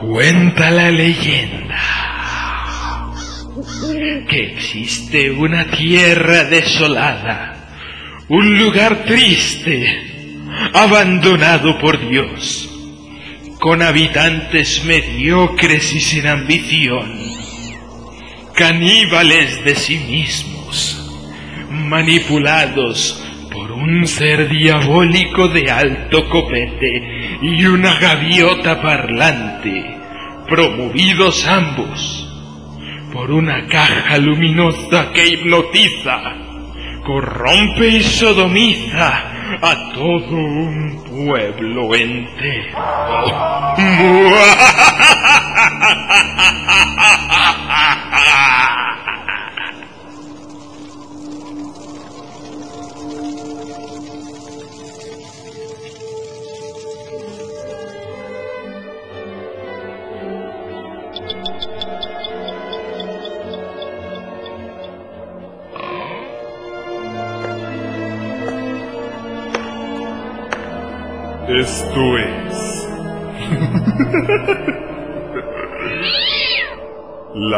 Cuenta la leyenda que existe una tierra desolada, un lugar triste, abandonado por Dios, con habitantes mediocres y sin ambición, caníbales de sí mismos, manipulados por un ser diabólico de alto copete y una gaviota parlante, promovidos ambos por una caja luminosa que hipnotiza, corrompe y sodomiza a todo un pueblo entero.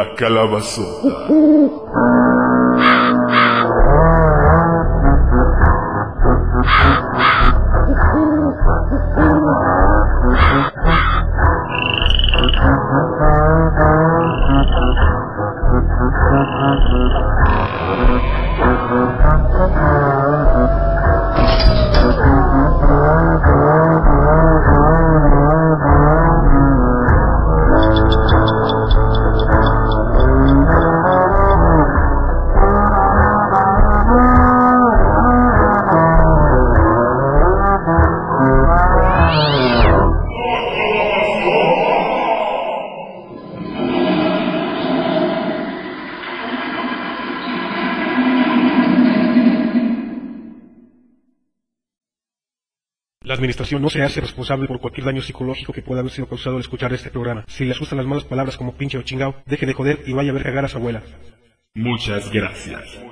La calabazota. administración no se hace responsable por cualquier daño psicológico que pueda haber sido causado al escuchar este programa. Si le asustan las malas palabras como pinche o chingao, deje de joder y vaya a ver cagar a su abuela. Muchas gracias.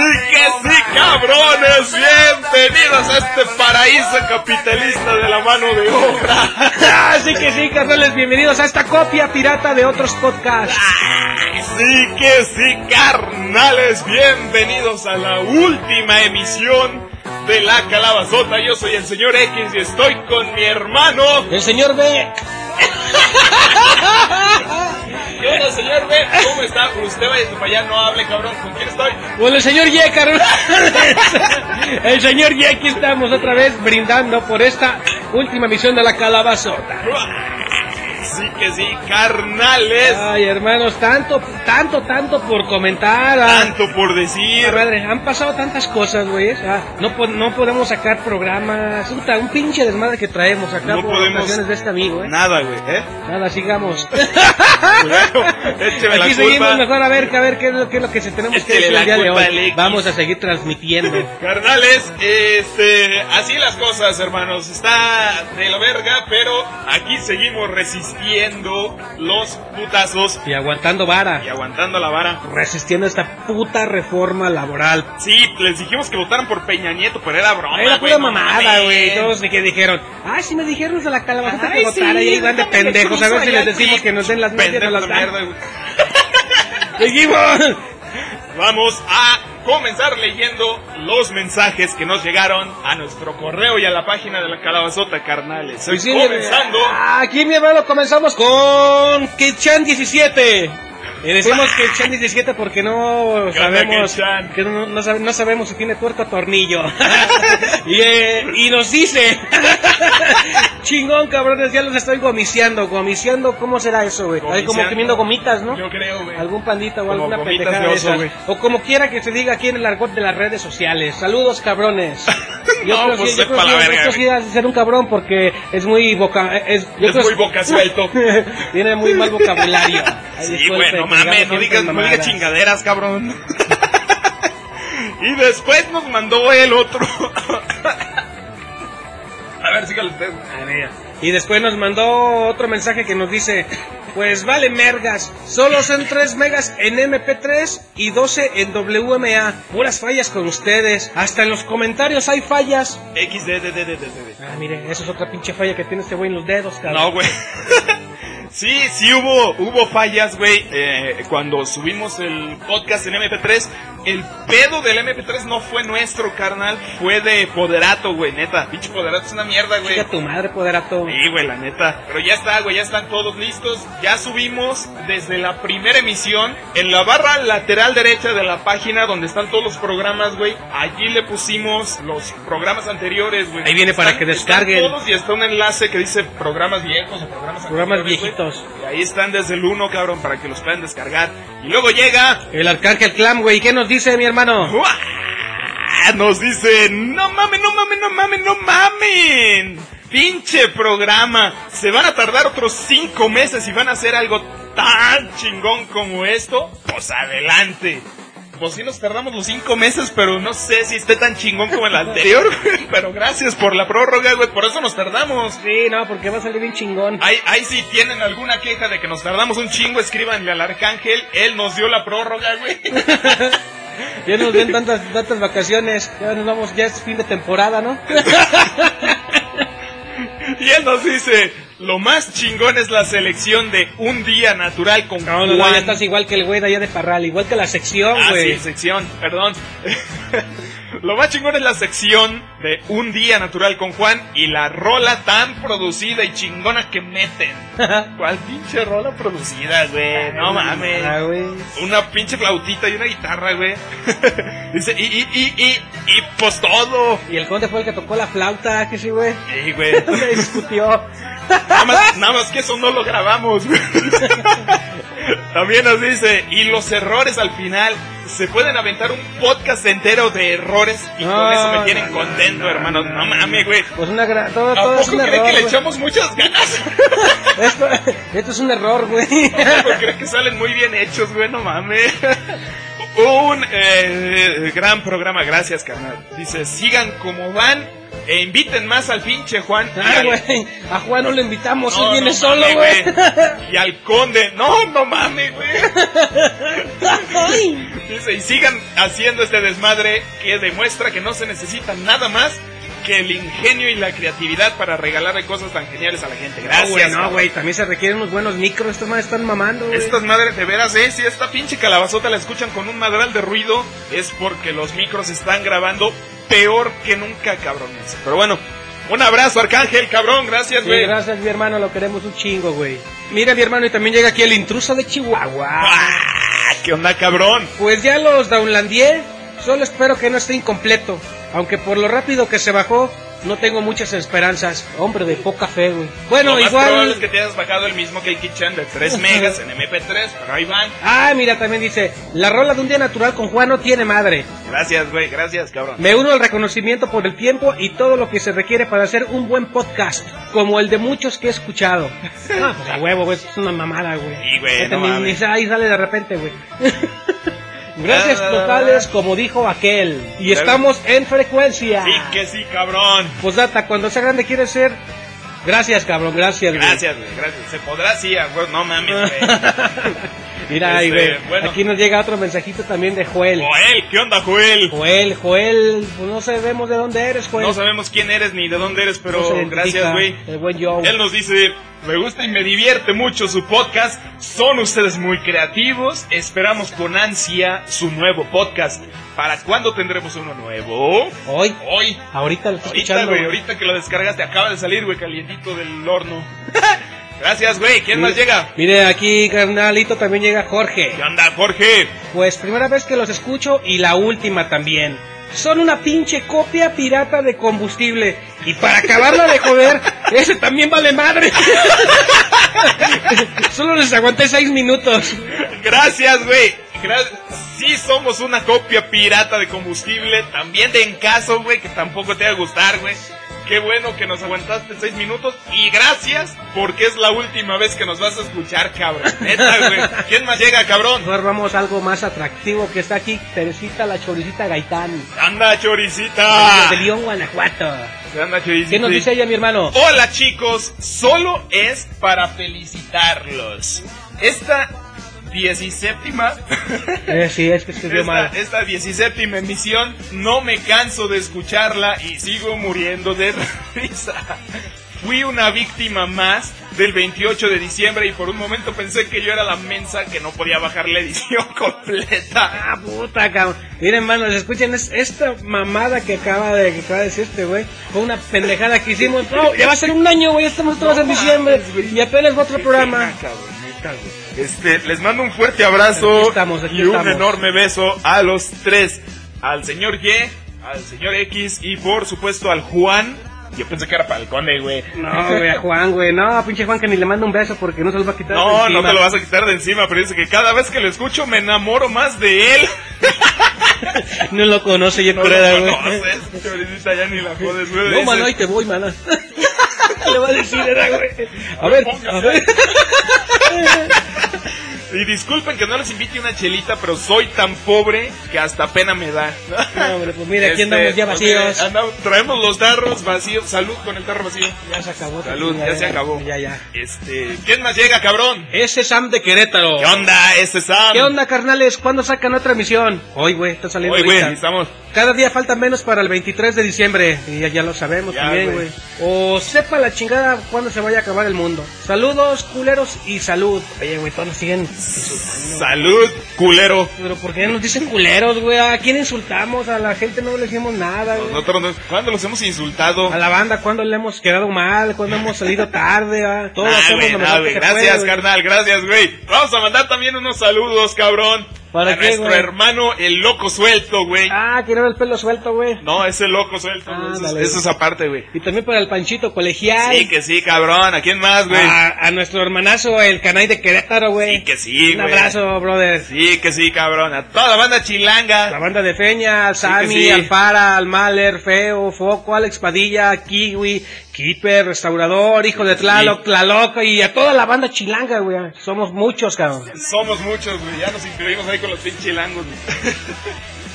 Sí que sí, cabrones, bienvenidos a este paraíso capitalista de la mano de obra. Así que sí, carnales, bienvenidos a esta copia pirata de otros podcasts. Sí que sí, carnales, bienvenidos a la última emisión de la calabazota. Yo soy el señor X y estoy con mi hermano. El señor B. ¿Qué onda, señor B? ¿Cómo está? Usted vaya para allá, no hable, cabrón. ¿Con quién estoy? Bueno, el señor Y, carnal. El señor Y, aquí estamos otra vez brindando por esta última emisión de la calabazota. Sí que sí, carnales. Ay, hermanos, tanto, tanto, tanto por comentar. ah. Tanto por decir. Madre, han pasado tantas cosas, güey. sea, no, po- no podemos sacar programas. Puta, un pinche desmadre que traemos acá No por podemos- de este amigo, ¿eh? Nada, güey, ¿eh? Nada, sigamos. Bueno, écheme la Aquí seguimos culpa. mejor a ver, a ver qué es lo, qué es lo que se tenemos que decir el día de hoy. Vamos a seguir transmitiendo. Carnales, este, así las cosas, hermanos. Está de la verga, pero aquí seguimos resistiendo los putazos y aguantando vara. y aguantando la vara. Resistiendo esta puta reforma laboral. Sí, les dijimos que votaran por Peña Nieto, pero era broma. Era pura mamada, güey. Todos que dijeron, ay, si me dijeron de la calabazota que votara y ahí van de pendejos. A ver si les decimos que nos den las medias, nos las de Vamos a comenzar leyendo los mensajes que nos llegaron a nuestro correo y a la página de la calabazota, carnales. Estoy Pues sí, comenzando. Aquí, mi hermano, comenzamos con Kichan 17. Y decimos que el Chan 17 porque no ¿Qué onda, sabemos que no, no sabe- no sabemos si tiene tuerco o tornillo. y, eh, y nos dice, chingón cabrones, ya los estoy gomiciando, gomiciando, ¿cómo será eso, güey? Ahí como comiendo gomitas, ¿no? Yo creo, güey. Algún pandita o Como alguna pendejada de oso, esas. O como quiera que se diga aquí en el argot de las redes sociales. Saludos, cabrones. Yo No, creo pues que, yo creo que verga, esto sí ser un cabrón porque es muy boca... Es, yo Es creo muy boca suelto. Tiene muy mal vocabulario. Ay, Sí, disculpe, mames, no digas, no digas chingaderas, cabrón. y después nos mandó el otro. A ver, sígale usted. A ver. Y después nos mandó otro mensaje que nos dice, pues vale mergas, solo son 3 megas en MP3 y 12 en WMA. Puras fallas con ustedes. Hasta en los comentarios hay fallas. XDDDDD. Ah, mire, eso es otra pinche falla que tiene este güey en los dedos, cabrón. No, güey. Sí, sí hubo, hubo fallas, güey. Eh, cuando subimos el podcast en MP3, el pedo del MP3 no fue nuestro, carnal. Fue de Poderato, güey, neta. Pinche Poderato es una mierda, güey. Chica tu madre, poderato. Sí, güey, la neta. Pero ya está, güey, ya están todos listos. Ya subimos desde la primera emisión en la barra lateral derecha de la página donde están todos los programas, güey. Allí le pusimos los programas anteriores, güey. Ahí viene para que descarguen. están todos y está un enlace que dice programas viejos o programas Programas anteriores, güey. Y ahí están desde el 1, cabrón, para que los puedan descargar. Y luego llega El Arcángel Clam, güey, ¿qué nos dice mi hermano? ¡Uah! Nos dice, no mamen, no mamen, no mamen, no mamen. Pinche programa. Se van a tardar otros cinco meses y van a hacer algo tan chingón como esto. Pues adelante. Pues sí nos tardamos los cinco meses, pero no sé si esté tan chingón como el anterior, güey. Pero gracias por la prórroga, güey. Por eso nos tardamos. Sí, no, porque va a salir bien chingón. Ahí, ahí si tienen alguna queja de que nos tardamos un chingo, escríbanle al arcángel. Él nos dio la prórroga, güey. Ya nos ven tantas, tantas vacaciones. Ya nos vamos, ya es fin de temporada, ¿no? Y él nos dice, lo más chingón es la selección de un día natural con No, no, no, Juan. ya estás igual que el güey de allá de Parral, igual que la sección, Ah, güey. sí, sección, perdón. lo más chingón es la sección de un día natural con Juan y la rola tan producida y chingona que meten. ¿Cuál pinche rola producida, güey? No mames. Ah. Una pinche flautita y una guitarra, güey. Dice, y, y, y, y, y pues todo. Y el conde fue el que tocó la flauta, que sí, güey. Sí, güey. Se discutió. Nada más, nada más que eso no lo grabamos. güey. También nos dice, y los errores al final, se pueden aventar un podcast entero de errores y con No, eso me tienen no, contento, no, hermano. No mames, güey. Pues una gran. Todo, ¿A todo es poco un error. que le güey. echamos muchas ganas? Esto, esto es un error, güey. ¿O cree que salen muy bien hechos, güey? No mames. Un eh, gran programa, gracias, carnal. Dice, sigan como van e inviten más al pinche Juan. Ah, al- güey. A Juan no lo invitamos, No, él viene no solo, güey. Y al conde, no, no mames, güey. Dice, y sigan haciendo este desmadre que demuestra que no se necesita nada más que el ingenio y la creatividad para regalarle cosas tan geniales a la gente. No, Gracias. güey, no, güey. También se requieren unos buenos micros. Estos madres están mamando. Estas madres de veras, eh, si esta pinche calabazota la escuchan con un madral de ruido, es porque los micros están grabando peor que nunca, cabrones. Pero bueno, un abrazo, Arcángel, cabrón, gracias, Sí, güey. gracias, mi hermano. Lo queremos un chingo, güey. Mira, mi hermano, y también llega aquí el intruso de Chihuahua. Ah, ¿Qué onda, cabrón? Pues ya los downlandié. Solo espero que no esté incompleto. Aunque por lo rápido que se bajó, no tengo muchas esperanzas. Hombre de poca fe, güey. Bueno, Lo más probable es igual. que te hayas bajado el mismo que el Kitchen de 3 megas en MP3, pero ahí van. Ah, mira, también dice: La rola de un día natural con Juan no tiene madre. Gracias, güey, gracias, cabrón. Me uno al reconocimiento por el tiempo y todo lo que se requiere para hacer un buen podcast, como el de muchos que he escuchado. Ah, pues a huevo, güey, es una mamada, güey. Sí, güey, no mames. ahí sale de repente, güey. Gracias totales, como dijo aquel. Y estamos en frecuencia. Sí que sí, cabrón. Pues data, cuando sea grande quiere ser. Gracias, cabrón, gracias, güey. Gracias, güey, gracias. Se podrá, sí, huevo, no mames, güey. Mira, ahí, Este, bueno. Aquí nos llega otro mensajito también de Joel. Joel, ¿qué onda, Joel? Joel, Joel, pues no sabemos de dónde eres, Joel. No sabemos quién eres ni de dónde eres, pero gracias, güey. El buen Joe. Él nos dice, me gusta y me divierte mucho su podcast, son ustedes muy creativos, esperamos con ansia su nuevo podcast. ¿Para cuándo tendremos uno nuevo? Hoy, Hoy. ahorita lo estoy Ahorita, escuchando. güey. ahorita que lo descargaste, acaba de salir, güey, calientito del horno. Gracias, güey. ¿Quién más llega? Mire, aquí, carnalito, también llega Jorge. ¿Qué onda, Jorge? Pues primera vez que los escucho y la última también. Son una pinche copia pirata de combustible. Y para acabarla de joder, ese también vale madre. Solo les aguanté seis minutos. Gracias, güey. Gra- sí somos una copia pirata de combustible. También de en caso, güey, que tampoco te va a gustar, güey. Qué bueno que nos aguantaste seis minutos. Y gracias porque es la última vez que nos vas a escuchar, cabrón. Neta, güey. ¿Quién más llega, cabrón? Mejor vamos a algo más atractivo que está aquí. Teresita la choricita Gaitán. Anda, choricita. De León, Guanajuato. Anda, choricita. ¿Qué nos dice ella, mi hermano? Hola chicos, solo es para felicitarlos. Esta 17 Eh, sí, es que esta, mal. esta 17 emisión no me canso de escucharla y sigo muriendo de risa. Fui una víctima más del 28 de diciembre y por un momento pensé que yo era la mensa que no podía bajar la edición completa. Ah, puta, cabrón. Miren, hermanos, escuchen es- esta mamada que acaba de, que acaba de decir este güey. Fue una pendejada que hicimos. No, ya va a ser un año, güey. Estamos todos en diciembre. Y apenas va otro programa. Este, les mando un fuerte abrazo Aquí estamos, aquí y un estamos. enorme beso a los tres, al señor Y, al señor X y por supuesto al Juan. Yo pensé que era para el conde, güey. No, güey, a Juan, güey. No, pinche Juan, que ni le manda un beso porque no se lo va a quitar. de No, no encima. te lo vas a quitar de encima, pero dice que cada vez que lo escucho me enamoro más de él. No lo conoce, yo No creo, lo güey. conoces, choricita, ya ni la jodes, güey. No, Dice, mano, ahí te voy, mana. Le va a decir, era, güey. A ver, a ver. Y disculpen que no les invite una chelita, pero soy tan pobre que hasta pena me da. No, hombre, pues mira, aquí Este, andamos ya mira, vacíos. andamos- traemos los tarros vacíos. Salud con el tarro vacío. Ya se acabó. Salud, ya se acabó. Ya, ya. Este, ¿quién más llega, cabrón? Ese Sam de Querétaro. ¿Qué onda? Este Sam. ¿Qué onda, carnales? ¿Cuándo sacan otra emisión? Hoy, güey, está saliendo Oye, güey, estamos. Cada día falta menos para el 23 de diciembre. Y ya, ya lo sabemos Ya, también, güey. O sepa la chingada cuándo se vaya a acabar el mundo. Saludos, culeros, y salud. Oye, güey, todos nos siguen. Salud, culero. Pero ¿por qué nos dicen culeros, güey? ¿A quién insultamos? A la gente no le decimos nada, güey. Nosotros, no- ¿cuándo los hemos insultado? A la banda, ¿cuándo le hemos quedado mal? ¿Cuándo hemos salido tarde? ah? Todos Ah, hacemos lo mejor que Gracias, puede, carnal, gracias, güey. Vamos a mandar también unos saludos, cabrón. ¿Para a qué, nuestro güey? hermano, el loco suelto, güey. Ah, quiero ver el pelo suelto, güey. No, ese loco suelto, güey. Eso, es- Ándale. eso es aparte, güey. Y también para el Panchito Colegial. Sí, que sí, cabrón. ¿A quién más, güey? a, a nuestro hermanazo, el canal de Querétaro, güey. Sí, que sí, Un güey. abrazo, brother. Sí, que sí, cabrón. A toda la banda La chilanga. banda de Feña, que Sammy, sí. al Fara, al Maler, Feo, Foco, Alex Padilla, Kiwi, Keeper, Restaurador, Hijo de Tlaloc, Tlaloc y a toda la banda chilanga, güey. Somos muchos, cabrón. Somos muchos, güey. Ya nos incluimos ahí con los pinches chilangos, güey.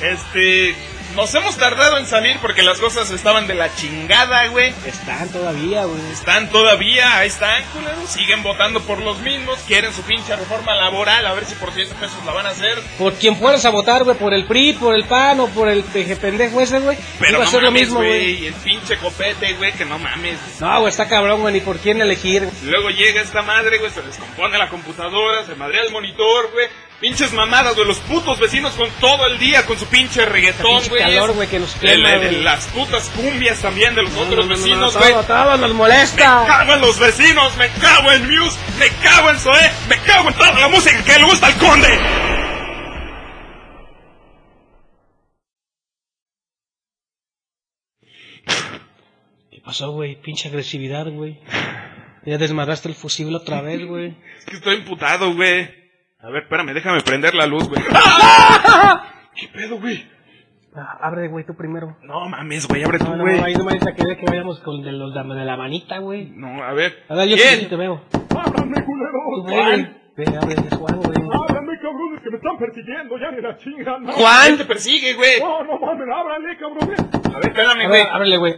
Este. Nos hemos tardado en salir porque las cosas estaban de la chingada, güey. Están todavía, güey. Están todavía, ahí están, culeros. Siguen votando por los mismos. Quieren su pinche reforma laboral. A ver si por 100 pesos la van a hacer. Por quien fueras a votar, güey, por el PRI, por el PAN o por el peje pendejo ese, güey. Pero Iba a no ser lo mismo, güey. El pinche copete, güey, que no mames. No, güey, está cabrón, güey, ni por quién elegir. Luego llega esta madre, güey, se descompone la computadora, se madrea el monitor, güey. Pinches mamadas, güey, los putos vecinos con todo el día con su pinche reggaetón, güey. calor, güey, que nos De- quema, de- de güey. Las putas cumbias también de los otros No, no, no, vecinos, no, güey. todo, todo nos Me cago en los vecinos, me cago en Muse, me cago en Zoé, me cago en toda la música que le gusta al conde. ¿Qué pasó, güey? Pinche agresividad, güey. Ya desmadraste el fusible otra vez, güey. Es que estoy imputado, güey. A ver, espérame, déjame prender la luz, güey. ¿Qué pedo, güey? Ah, abre, güey, tú primero. No mames, güey, abre tú, No, no, güey. no, ahí no me querer que vayamos con de, los, de la manita, güey. No, a ver. A ver, yo ¿Quién? sí te veo. ¡Ábrame, culero! güey. Ve, abre, Juan, güey. ¡Ábrame, cabrones, que me están persiguiendo! ¡Ya ni la chingan! ¡No, ¿Quién Juan. te persigue, güey? no, no mames! ¡Ábrale, cabrones! A ver, espérame, güey. ábrele, güey.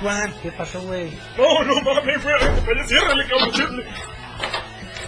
Juan. ¿Qué pasó, güey? No, no mames, güey. Ciérrale, cabrón, ciérrale.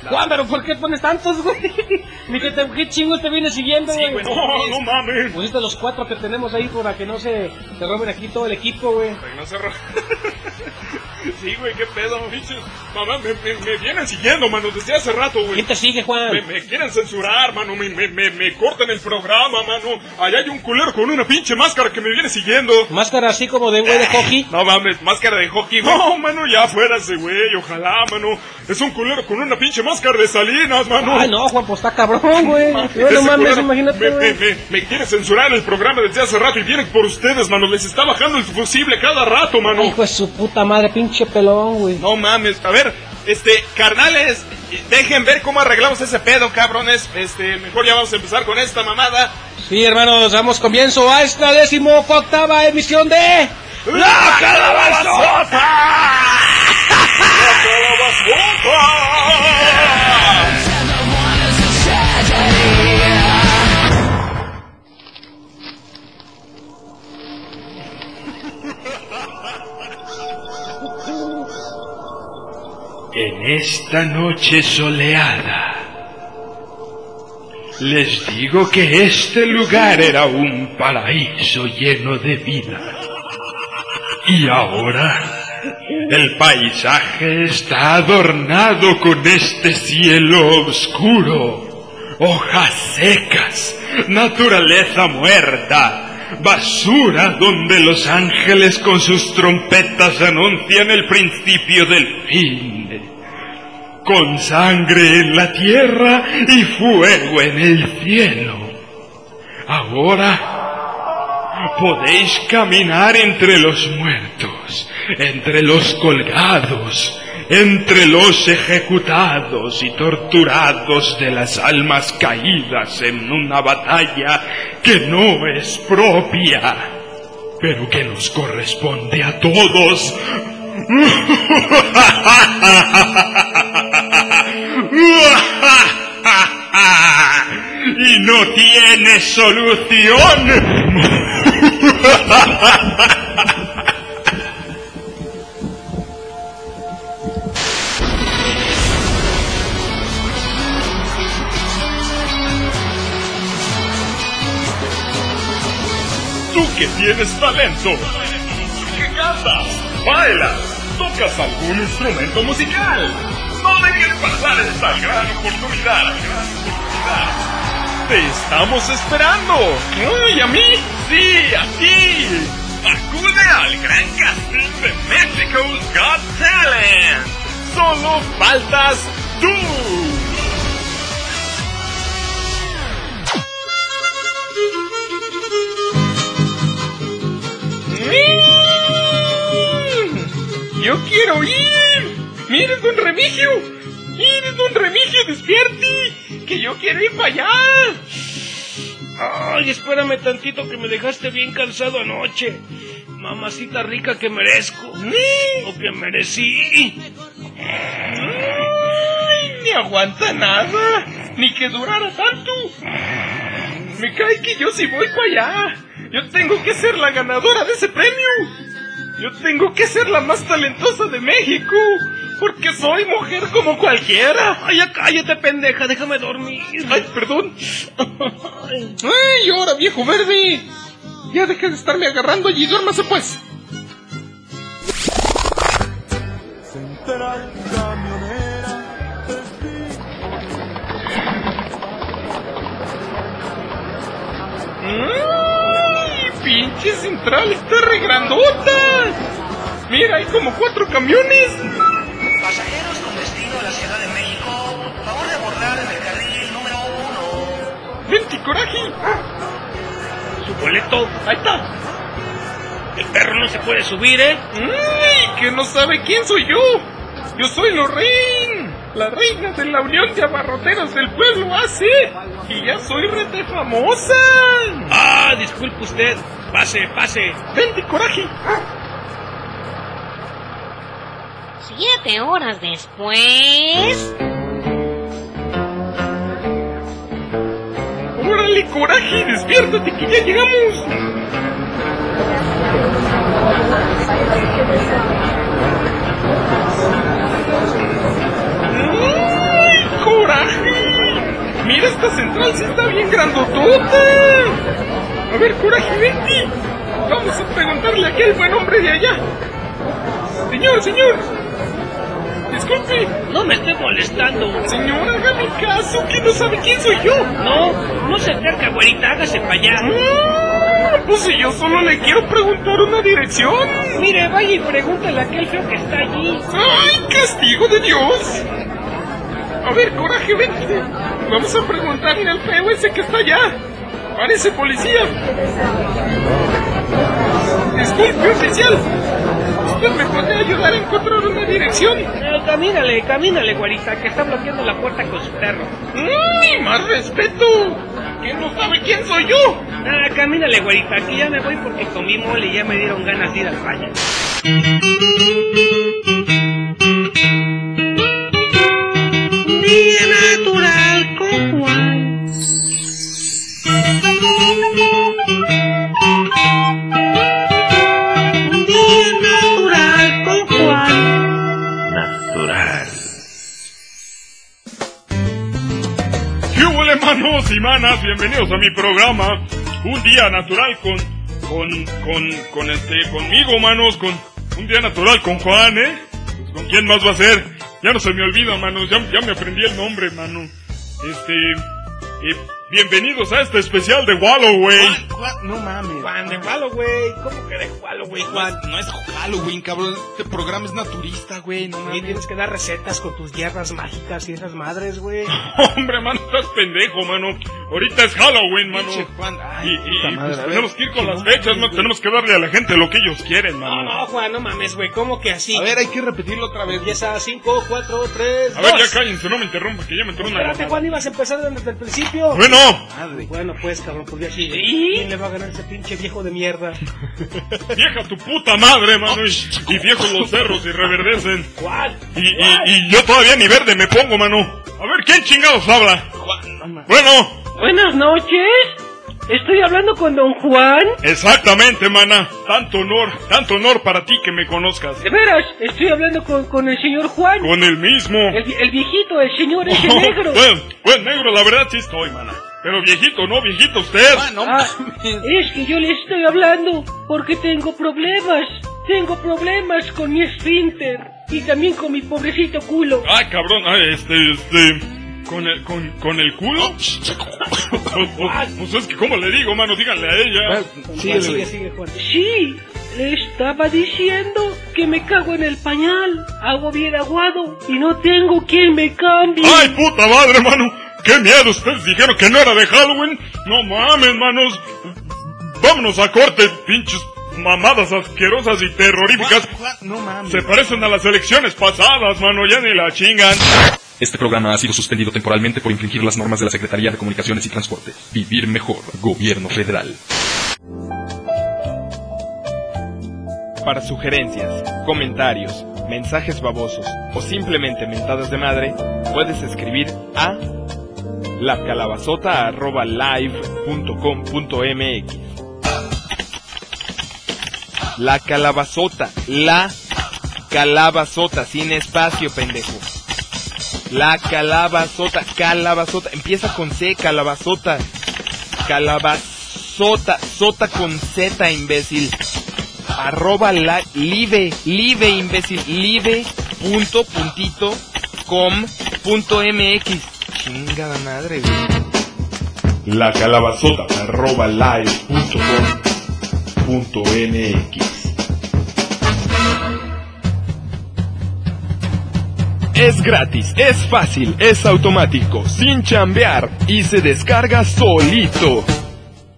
Juan, pero ¿por qué pones tantos, güey? Ni que te, qué chingo te viene siguiendo, Sí, güey. güey. ¡No, no mames! Pusiste los cuatro que tenemos ahí para que no se, se roben aquí todo el equipo, güey. Para que no se ro- Sí, güey, qué pedo, pinches. Mamá, me, me, me vienen siguiendo, mano, desde hace rato, güey. ¿Quién te sigue, Juan? Me, me quieren censurar, mano, me, me, me, me cortan el programa, mano. Allá hay un culero con una pinche máscara que me viene siguiendo. Máscara así como de güey de hockey. No mames, máscara de hockey, güey. No, mano, ya fuera ese güey, ojalá, mano. Es un culero con una pinche máscara de salinas, mano. Ay, no, Juan, pues está cabrón, güey. No, no mames, imagínate, güey. me, me quiere censurar el programa desde hace rato y vienen por ustedes, mano. Les está bajando el fusible cada rato, mano. Hijo de su puta madre, pinche pelón, güey. No mames, a ver, este, carnales, dejen ver cómo arreglamos ese pedo, cabrones. Este, mejor ya vamos a empezar con esta mamada. Sí, hermanos, damos comienzo a esta décimo octava emisión de... ¡La calabazota! ¡La calabazota! En esta noche soleada, les digo que este lugar era un paraíso lleno de vida. Y ahora, el paisaje está adornado con este cielo oscuro, hojas secas, naturaleza muerta, basura donde los ángeles con sus trompetas anuncian el principio del fin con sangre en la tierra y fuego en el cielo. Ahora podéis caminar entre los muertos, entre los colgados, entre los ejecutados y torturados de las almas caídas en una batalla que no es propia, pero que nos corresponde a todos. y no tiene solución. tienes talento, que cantas, bailas, tocas algún instrumento musical. No dejes pasar esta gran oportunidad. gran oportunidad. Te estamos esperando. ¡Ay, a mí! ¡Sí, a ti! Acude al gran casting de Mexico's Got Talent. Solo faltas tú. Quiero ir. Mire, don Remigio. Mire, don Remigio, despierte. Que yo quiero ir para allá. Ay, espérame tantito que me dejaste bien cansado anoche. Mamacita rica que merezco. O que merecí. Ay, ni aguanta nada. Ni que durara tanto. Me cae que yo sí voy para allá. Yo tengo que ser la ganadora de ese premio. Yo tengo que ser la más talentosa de México. Porque soy mujer como cualquiera. Ay, ya cállate, pendeja, déjame dormir. Ay, perdón. Ay, ahora, viejo verde. Ya deja de estarme agarrando allí, duérmase pues. ¡Ay! ¡Pinche central está re grandota! Mira, hay como cuatro camiones. Pasajeros con destino a la Ciudad de México, favor de abordar en el carril número uno. ¡Vente, coraje! Su boleto. Ahí está. El perro no se puede subir, ¿eh? ¡Ay! Que no sabe quién soy yo. Yo soy Lorraine, la reina de la Unión de Abarroteros del Pueblo AC. Y ya soy rete famosa. Ah, disculpe usted. Pase, pase. ¡Vente, coraje! Siete horas después. ¡Órale, coraje! ¡Despiértate que ya llegamos! ¡Ay, coraje! Mira, esta central sí está bien grandotota. A ver, coraje, vente. Vamos a preguntarle a aquel buen hombre de allá. Señor, señor. Disculpe. No me esté molestando. Señor, hágame caso, que no sabe quién soy yo. No, no se acerca, güerita, hágase para allá. Ah, pues si yo solo le quiero preguntar una dirección. Mire, vaya y pregúntale a aquel feo que está allí. ¡Ay, castigo de Dios! A ver, coraje, vente. Vamos a preguntarle al feo ese que está allá. Parece policía. Disculpe, oficial. ¿Usted me puede ayudar a encontrar una dirección? Eh, camínale, camínale, güerita, que está bloqueando la puerta con su perro. ¡Mmm! ¡Más respeto! ¿Que no sabe quién soy yo? Ah, camínale, güerita, que ya me voy porque comí mole y ya me dieron ganas de ir al baño. Día ¿Qué huele, manos y manas? Bienvenidos a mi programa. Un día natural con. con. con. con este. conmigo, manos. Con. Un día natural con Juan, ¿eh? Pues, ¿Con quién más va a ser? Ya no se me olvida, manos. Ya, ya me aprendí el nombre, mano. Este. eh, bienvenidos a este especial de Walloway. No mames. Juan de Halloween. ¿Cómo que de Halloween, Juan? No es Halloween, cabrón. Este programa es naturista, güey. No Y mames. tienes que dar recetas con tus hierbas mágicas y esas madres, güey. Hombre, mano, estás pendejo, mano. Ahorita es Halloween, mano. Pinche Juan. Ay, Y, y- puta y, madre, pues, tenemos que ir con las no fechas, mames, ¿no? Tenemos que darle a la gente lo que ellos quieren, No, mano. no, Juan, no mames, güey. ¿Cómo que así? A ver, hay que repetirlo otra vez. Empieza 5, 4, 3, A ver, ya cállense, no me interrumpa, que ya me entró una Espérate. Juan, ibas a empezar desde el principio. Bueno, Madre. Bueno, pues, cabrón, pues ya sí. ¿Quién le va a ganar ese pinche viejo de mierda? vieja tu puta madre, mano. Y, y viejos los cerros y reverdecen. ¿Cuál? Y, y, y yo todavía ni verde me pongo, mano. A ver, ¿quién chingados habla? Juan. Bueno, Buenas noches. Estoy hablando con don Juan. exactamente, mana. Tanto honor, tanto honor para ti que me conozcas. De veras, estoy hablando con, con el señor Juan. Con el mismo. El, vi- el viejito, el señor ese negro. Pues, pues negro, la verdad sí estoy, mana. Pero viejito, no, viejito usted. Juan, no Ah, es que yo le estoy hablando porque tengo problemas. Tengo problemas con mi esfínter y también con mi pobrecito culo. Ay, cabrón, ay, este, este. ¿Con el, con, con el culo? pues, pues- pues es que, ¿cómo le digo, mano? Díganle a ella. Síguele, sigue, güey. sigue, Juan. Sí, le estaba diciendo que me cago en el pañal, hago bien aguado y no tengo quien me cambie. ¡Ay, puta madre, mano! ¡Qué miedo! Ustedes dijeron que no era de Halloween. No mames, manos. Vámonos a corte, pinches mamadas asquerosas y terroríficas. Juan, Juan, no mames. Se parecen a las elecciones pasadas, mano. Ya ni la chingan. Este programa ha sido suspendido temporalmente por infringir las normas de la Secretaría de Comunicaciones y Transporte. Vivir mejor, Gobierno Federal. Para sugerencias, comentarios, mensajes babosos o simplemente mentadas de madre, puedes escribir a lacalabazota.live.com.mx La calabazota, la calabazota, sin espacio, pendejo. La calabazota, calabazota, empieza con C, calabazota. Calabazota, sota con Z, imbécil arroba la, live, live imbécil, live punto puntito com punto mx. Chingada madre, güey. La calabazota arroba. Es gratis, es fácil, es automático, sin chambear y se descarga solito.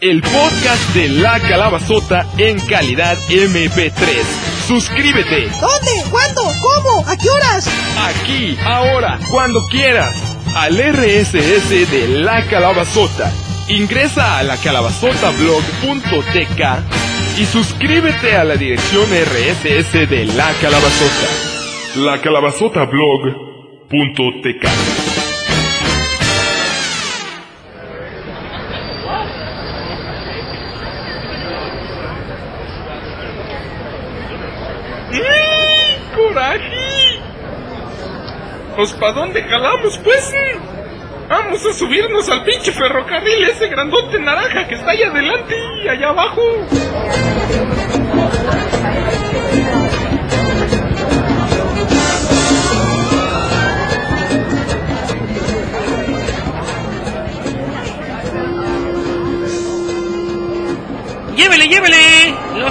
El podcast de La Calabazota en calidad MP3. Suscríbete ¿Dónde? ¿Cuándo? ¿Cómo? ¿A qué horas? aquí, ahora, cuando quieras, al RSS de La Calabazota. Ingresa a lacalabazotablog.tk y suscríbete a la dirección RSS de La Calabazota. La Pues ¿pa' dónde jalamos, pues? Vamos a subirnos al pinche ferrocarril ese grandote naranja que está ahí adelante y allá abajo.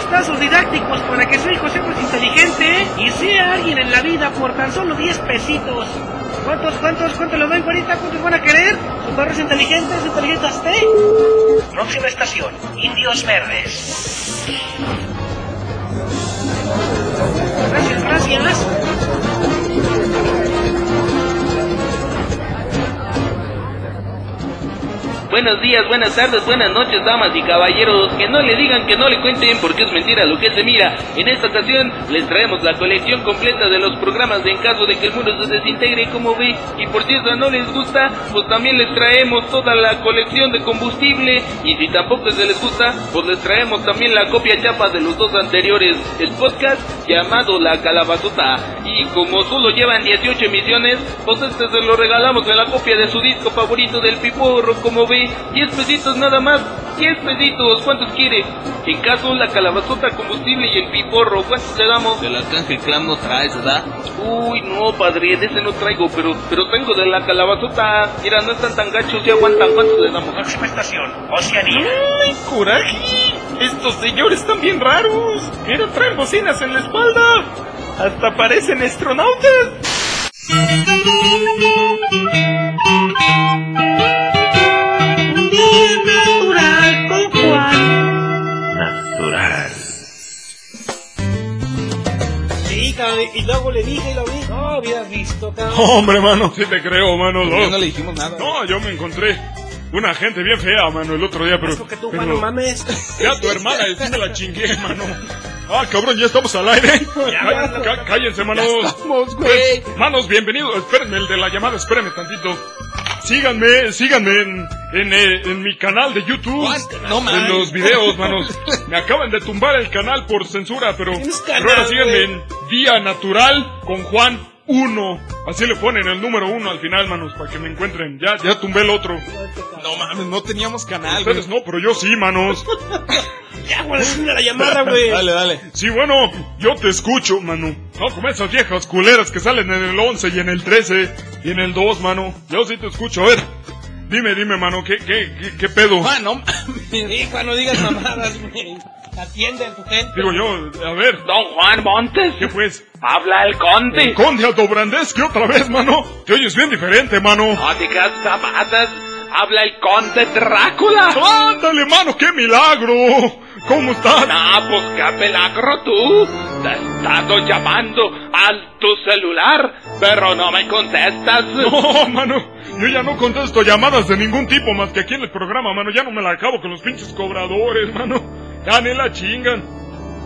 Tazos didácticos para que su hijo sea más inteligente y sea alguien en la vida por tan solo 10 pesitos. ¿Cuántos, cuántos, cuántos le doy, güerita? ¿Cuántos van a querer? ¿Sus perros inteligentes, inteligentes usted? Próxima estación, Indios Verdes. Gracias, gracias. Buenos días, buenas tardes, buenas noches, damas y caballeros. Que no le digan, que no le cuenten, porque es mentira lo que se mira. En esta ocasión les traemos la colección completa de los programas en caso de que el mundo se desintegre, como ve. Y por si eso no les gusta, pues también les traemos toda la colección de combustible. Y si tampoco se les gusta, pues les traemos también la copia chapa de los dos anteriores. El podcast llamado La Calabazota. Y como solo llevan 18 emisiones, pues este se lo regalamos en la copia de su disco favorito del Piporro, como ve. 10 pesitos nada más. 10 pesitos, ¿cuántos quiere? En caso, la calabazota, combustible y el piporro, ¿cuántos le damos? El arcángel clam no traes, ¿verdad? Uy, no, padre, de ese no traigo, pero pero tengo de la calabazota. Mira, no están tan gachos, ya aguantan. ¿Cuántos le damos? Próxima estación, Oceanía. ¡Ay, coraje! Estos señores están bien raros. Mira, traen bocinas en la espalda. Hasta parecen astronautas. Natural con Juan. Natural. Sí, cabrón, y luego le dije y lo vi. No, hubieras visto, cabrón. Hombre, mano, sí te creo, mano. Ya no le dijimos nada. No, yo me encontré una gente bien fea, mano, el otro día, pero... Es que tú, pero- Juan, no mames. Ya tu hermana, sí me la chingué, mano. Ah, cabrón, ya estamos al aire. Cá- cá- cállense, manos. Ya estamos, güey. Manos, bienvenidos. Espérenme, el de la llamada, espérenme tantito. Síganme, síganme en, en, eh, en mi canal de YouTube. No En mames. los videos, manos. Me acaban de tumbar el canal por censura, pero, Tienes pero canal, ahora síganme en Día Natural con Juan 1. Así le ponen el número 1 al final, manos, para que me encuentren. Ya, ya tumbé el otro. No mames, no teníamos canal, güey. Ustedes no, pero yo sí, manos. Ya, güey, la llamada, güey. Dale, dale. Sí, bueno, yo te escucho, mano. No como esas viejas culeras que salen en el 11 y en el 13 y en el 2, mano. Yo sí te escucho. A ver, dime, dime, mano, ¿qué, qué, qué, qué pedo? Juan, no mames. Hijo, no digas mamadas, güey. Atiende a tu gente. Digo yo, a ver, Don Juan Montes. ¿qué pues? Habla el conde. Conde Aldobrandeski otra vez, mano. Te oyes bien diferente, mano. No digas zapatas. Habla el conde Drácula. Ándale, mano, qué milagro. ¿Cómo estás? No, pues qué milagro tú. Te he estado llamando al tu celular, pero no me contestas. No, mano, yo ya no contesto llamadas de ningún tipo más que aquí en el programa, mano. Ya no me la acabo con los pinches cobradores, mano. Ya ni la chingan.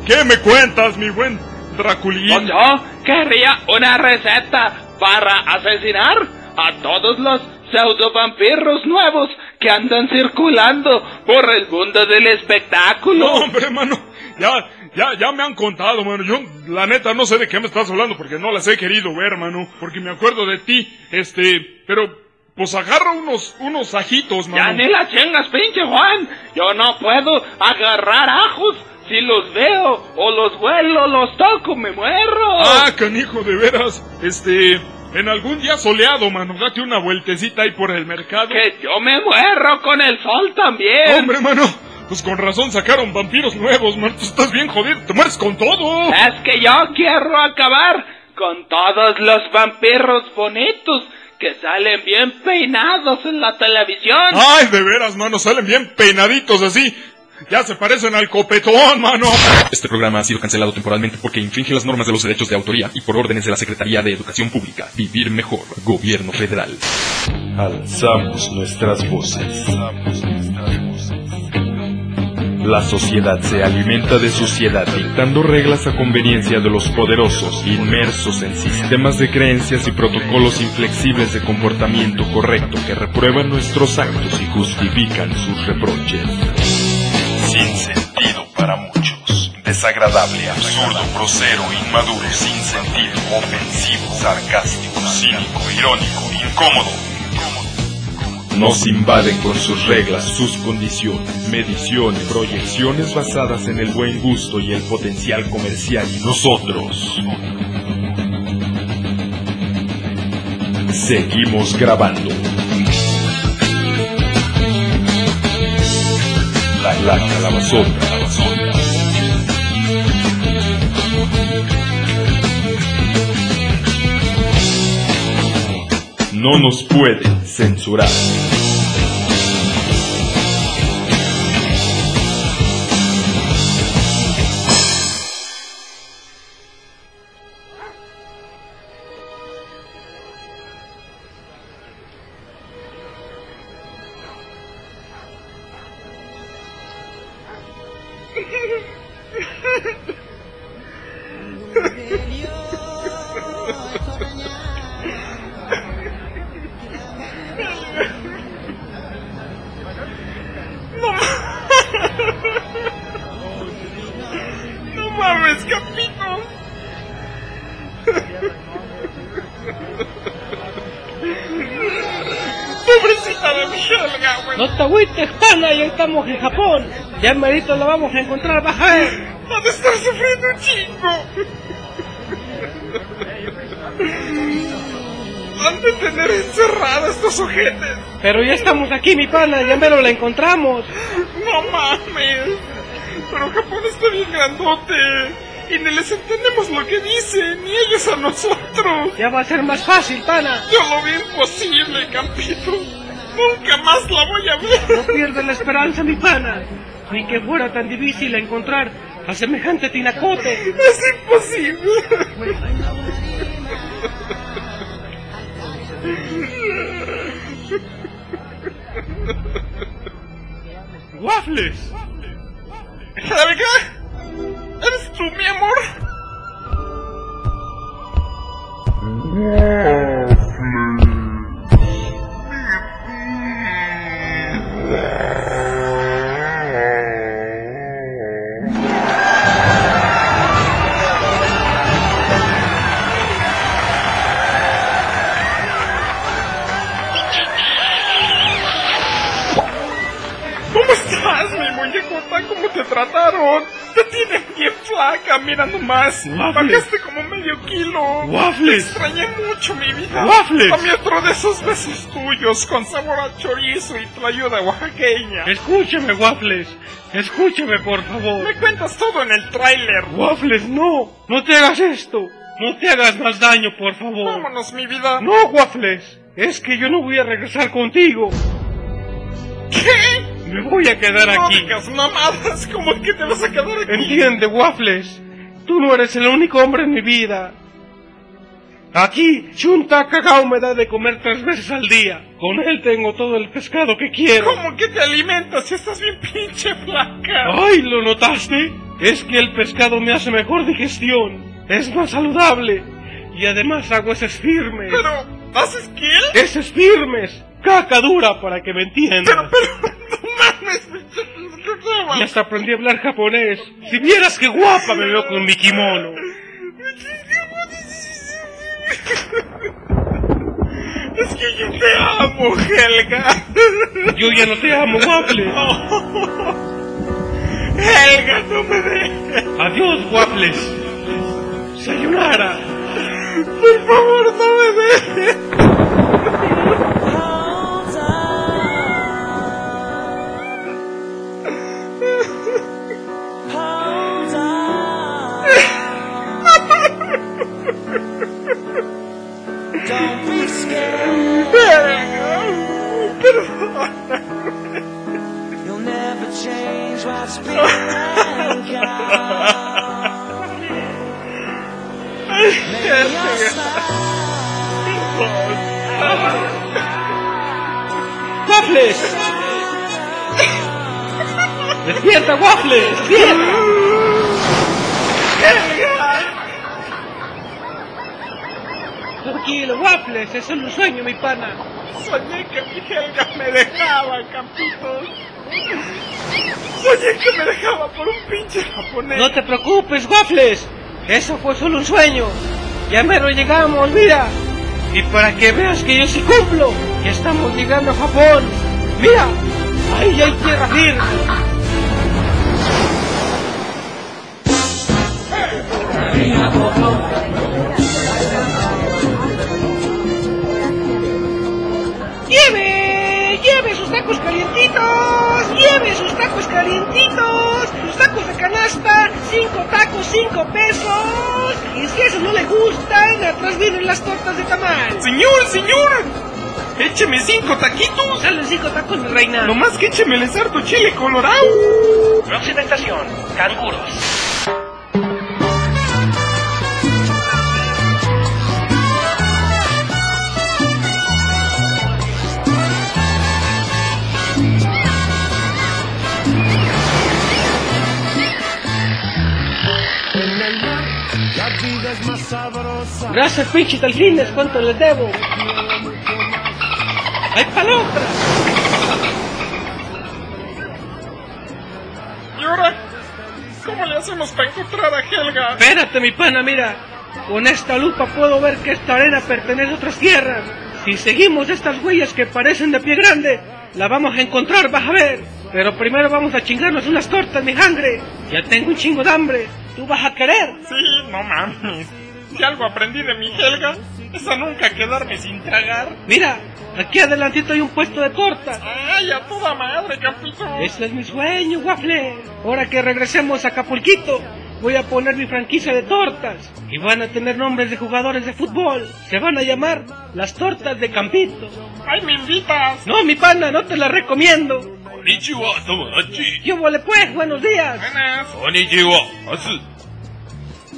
¿Qué me cuentas, mi buen Draculín? Pues yo quería una receta para asesinar a todos los pseudo vampiros nuevos que andan circulando por el mundo del espectáculo. No, hombre, mano. Ya, ya, ya me han contado, mano. Yo, la neta, no sé de qué me estás hablando porque no las he querido ver, mano. Porque me acuerdo de ti, este, pero, pues agarra unos, unos ajitos, Ya mano. ni la chingas, pinche Juan. Yo no puedo agarrar ajos. Si los veo o los vuelo, los toco, me muero. Ah, canijo, de veras. Este, en algún día soleado, mano, date una vueltecita ahí por el mercado. Que yo me muero con el sol también. Hombre, mano, pues con razón sacaron vampiros nuevos, man. Tú estás bien jodido, te mueres con todo. Es que yo quiero acabar con todos los vampiros bonitos que salen bien peinados en la televisión. Ay, de veras, mano, salen bien peinaditos así. Ya se parecen al copetón, mano. Este programa ha sido cancelado temporalmente porque infringe las normas de los derechos de autoría y por órdenes de la Secretaría de Educación Pública. Vivir mejor. Gobierno Federal. Alzamos nuestras voces. La sociedad se alimenta de suciedad dictando reglas a conveniencia de los poderosos, inmersos en sistemas de creencias y protocolos inflexibles de comportamiento correcto que reprueban nuestros actos y justifican sus reproches. Sin sentido para muchos. Desagradable, absurdo, grosero, inmaduro, sin sentido, ofensivo, sarcástico, cínico, irónico, incómodo. Nos invaden con sus reglas, sus condiciones, mediciones, proyecciones basadas en el buen gusto y el potencial comercial y nosotros. Seguimos grabando. La, la calabazota. No nos pueden censurar. Güey. No te agüites, pana, ya estamos en Japón. Ya merito la vamos a encontrar, baja. Ha de estar sufriendo un chingo. Han de tener encerrada estos ojetes. Pero ya estamos aquí, mi pana, ya mero la encontramos. No mames. Pero Japón está bien grandote. Y ni les entendemos lo que dicen, ni ellos a nosotros. Ya va a ser más fácil, pana. Yo lo veo imposible, Campito. Nunca más la voy a ver. No pierdas la esperanza, mi pana. Ni que fuera tan difícil encontrar a semejante tinacote. Es imposible. ¡Waffles! ¿Helga? Nomás. Waffles. Bajaste como medio kilo. Waffles. Extrañé mucho, mi vida. Waffles. Dame otro de esos besos tuyos con sabor a chorizo y tlayuda oaxaqueña. Escúchame, Waffles. Escúchame, por favor. Me cuentas todo en el tráiler. Waffles, no. No te hagas esto. No te hagas más daño, por favor. Vámonos, mi vida. No, Waffles. Es que yo no voy a regresar contigo. ¿Qué? Me voy a quedar No aquí. digas mamadas. ¿Cómo que te vas a quedar aquí? Entiende, Waffles. Tú no eres el único hombre en mi vida. Aquí, Chunta Cacao me da de comer tres veces al día. Con él tengo todo el pescado que quiero. ¿Cómo que te alimentas si estás bien pinche flaca? ¡Ay, lo notaste! Es que el pescado me hace mejor digestión. Es más saludable. Y además hago heces firmes. Pero, ¿haces qué? Heces firmes. Caca dura para que me entiendas. Pero, pero, no mames. Y hasta aprendí a hablar japonés. Si vieras qué guapa me veo con mi kimono. Es que yo te amo, Helga. Yo ya no te amo, Waffles. Helga, no me dejes. Adiós, Waffles. Sayonara. Por favor, no me dejes. ¡Despierta, Waffles! ¡Despierta! Tranquilo, Waffles, es solo un sueño, mi pana. Soñé que mi Helga me dejaba, Campitos. Soñé que me dejaba por un pinche japonés. No te preocupes, Waffles. Eso fue solo un sueño. Ya mero llegamos, mira. Y para que veas que yo sí cumplo, ya estamos llegando a Japón. Mira, ahí hay tierra firme. ¡Lleve! ¡Lleve sus tacos calientitos! ¡Lleve sus tacos calientitos! ¡Sus tacos de canasta! ¡Cinco tacos, cinco pesos! Y si eso no le gustan, atrás vienen las tortas de tamal. Señor, señor, Écheme cinco taquitos. Salen cinco tacos, mi reina. Nomás que échemeles harto chile colorado. Próxima estación, canguros. Gracias, pinche delfines, ¿cuánto les debo? ¡Hay palabras! ¿Y ahora? ¿Cómo le hacemos para encontrar a Helga? Espérate, mi pana, mira. Con esta lupa puedo ver que esta arena pertenece a otras tierras. Si seguimos estas huellas que parecen de pie grande, la vamos a encontrar, vas a ver. Pero primero vamos a chingarnos unas tortas, mi sangre. Ya tengo un chingo de hambre. ¿Tú vas a querer? Sí, no mames. Si algo aprendí de mi Helga, es a nunca quedarme sin tragar. Mira, aquí adelantito hay un puesto de tortas. ¡Ay, a toda madre, capito! Ese es mi sueño, Waffle. Ahora que regresemos a Acapulquito, voy a poner mi franquicia de tortas. Y van a tener nombres de jugadores de fútbol. Se van a llamar las tortas de Campito. ¡Ay, me invitas! No, mi pana, no te las recomiendo. Konnichiwa, Tomodachi. Yo vole pues, buenos días. Buenas. Konnichiwa, Asu.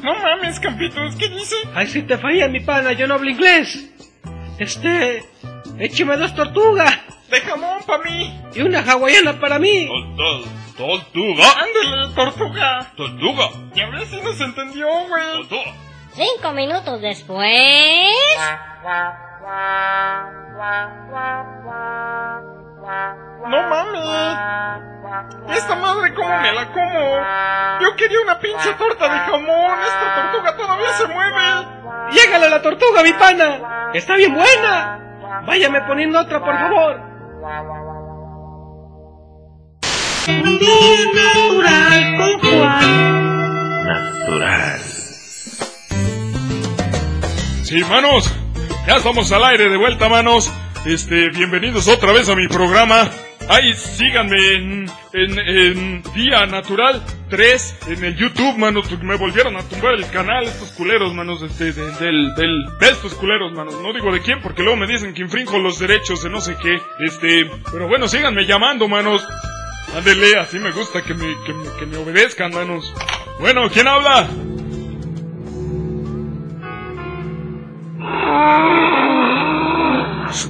No mames, Campitos, ¿qué dice? Ay, si te falla, mi pana, yo no hablo inglés. Este, écheme dos tortugas. De jamón para mí. Y una hawaiana para mí. Tortuga. Ándale, tortuga. Tortuga. Y a ver si nos entendió, güey. Tortuga. Cinco minutos después. Esta madre, ¿cómo me la como? Yo quería una pinche torta de jamón. Esta tortuga todavía se mueve. Llégale la tortuga, mi pana. Está bien buena. Váyame poniendo otra, por favor. Natural con Juan. Natural. Sí, manos. Ya estamos al aire de vuelta, manos. Este, bienvenidos otra vez a mi programa. Ahí síganme en, en, en Día Natural 3 en el YouTube, manos, me volvieron a tumbar el canal estos culeros, manos, este, de, del, del, de estos culeros, manos. No digo de quién, porque luego me dicen que infringo los derechos de no sé qué. Este, pero bueno, síganme llamando, manos. Ándele, así me gusta que me, que me, que me obedezcan, manos. Bueno, ¿quién habla?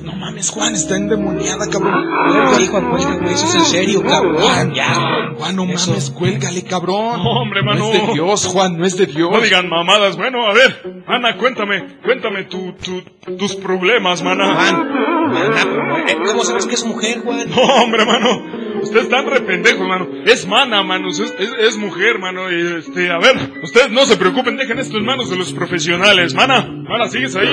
No mames, Juan, está endemoniada, cabrón. Cuelga, hijo, cuelga, güey, eso es en serio, cabrón. Juan, ya. Juan, no Eso. mames, cuélgale, cabrón. No, hombre, mano. No es de Dios, Juan, no es de Dios. No digan mamadas. Bueno, a ver, Ana, cuéntame, cuéntame tu, tu, tus problemas, mana. Juan, mana, eh, ¿cómo sabes que es mujer, Juan? No, hombre, mano. Usted es tan rependejo, mano. Es mana, mano. Es, es, mujer, mano. Y este, a ver, ustedes no se preocupen, dejen esto en manos de los profesionales. Mana, mana, ¿sigues ahí?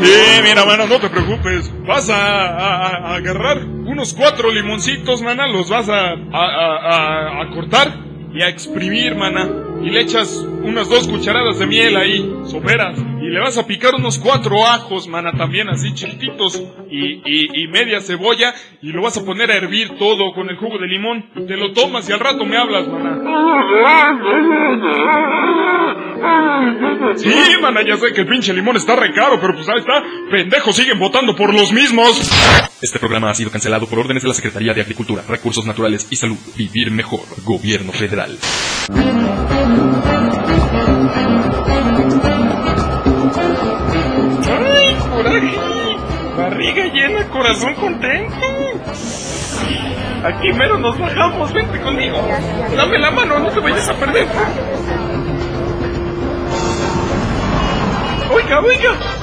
Sí, mira, mano, no te preocupes. Vas a, agarrar unos cuatro limoncitos, mana, los vas a- a cortar y a exprimir, mana. Y le echas unas dos cucharadas de miel ahí, soperas. Y le vas a picar unos cuatro ajos, mana, también así chiquititos. Y, y, y media cebolla. Y lo vas a poner a hervir todo con el jugo de limón. Te lo tomas y al rato me hablas, mana. Sí, mana, ya sé que el pinche limón está re caro, pero pues ahí está. Pendejos siguen votando por los mismos. Este programa ha sido cancelado por órdenes de la Secretaría de Agricultura, Recursos Naturales y Salud. Vivir mejor. Gobierno Federal. Barriga llena, corazón contento. Aquí mero nos bajamos, vente conmigo. Dame la mano, no te vayas a perder. Oiga, oiga.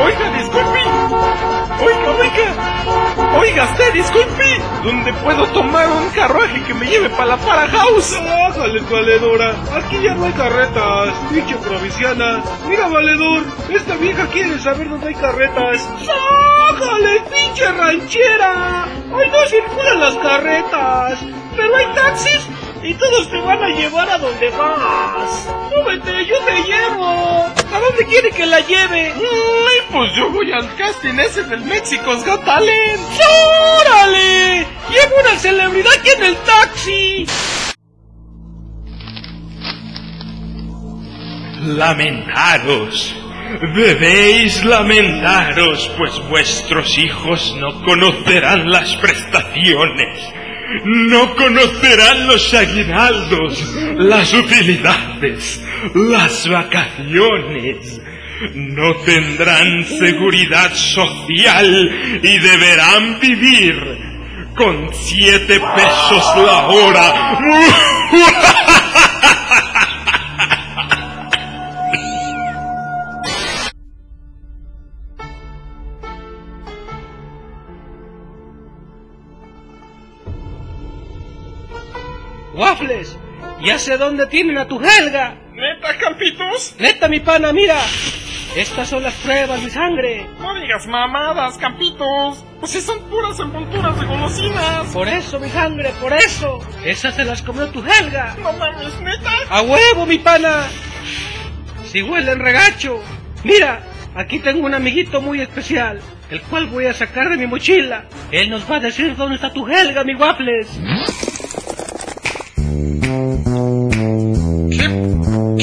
Oiga, disculpe. Oiga, oiga. Oiga, usted, disculpe. ¿Dónde puedo tomar un carruaje que me lleve para la para house? Bájale, valedora. Aquí ya no hay carretas. Pinche provinciana. Mira, valedor. Esta vieja quiere saber dónde hay carretas. ¡Bájale, pinche ranchera! Hoy no circulan las carretas. Pero hay taxis y todos te van a llevar a donde vas. Súbete, yo te llevo. ¿A dónde quiere que la lleve? Ay, pues yo voy al casting ese del México's Got Talent. ¡Órale! ¡Llevo una celebridad aquí en el taxi! Lamentaros. debéis lamentaros, pues vuestros hijos no conocerán las prestaciones, no conocerán los aguinaldos, las utilidades, las vacaciones, no tendrán seguridad social y deberán vivir con siete pesos la hora. ¡Waffles! Ya sé dónde tienen a tu Helga. ¿Neta, Campitos? Neta, mi pana, mira. Estas son las pruebas de sangre. No digas mamadas, Campitos. Pues si son puras envolturas de golosinas. Por eso, mi sangre, por eso. Esas se las comió tu Helga. No mames, neta. A huevo, mi pana. Si huelen regacho. Mira, aquí tengo un amiguito muy especial, el cual voy a sacar de mi mochila. Él nos va a decir dónde está tu Helga, mi Waffles.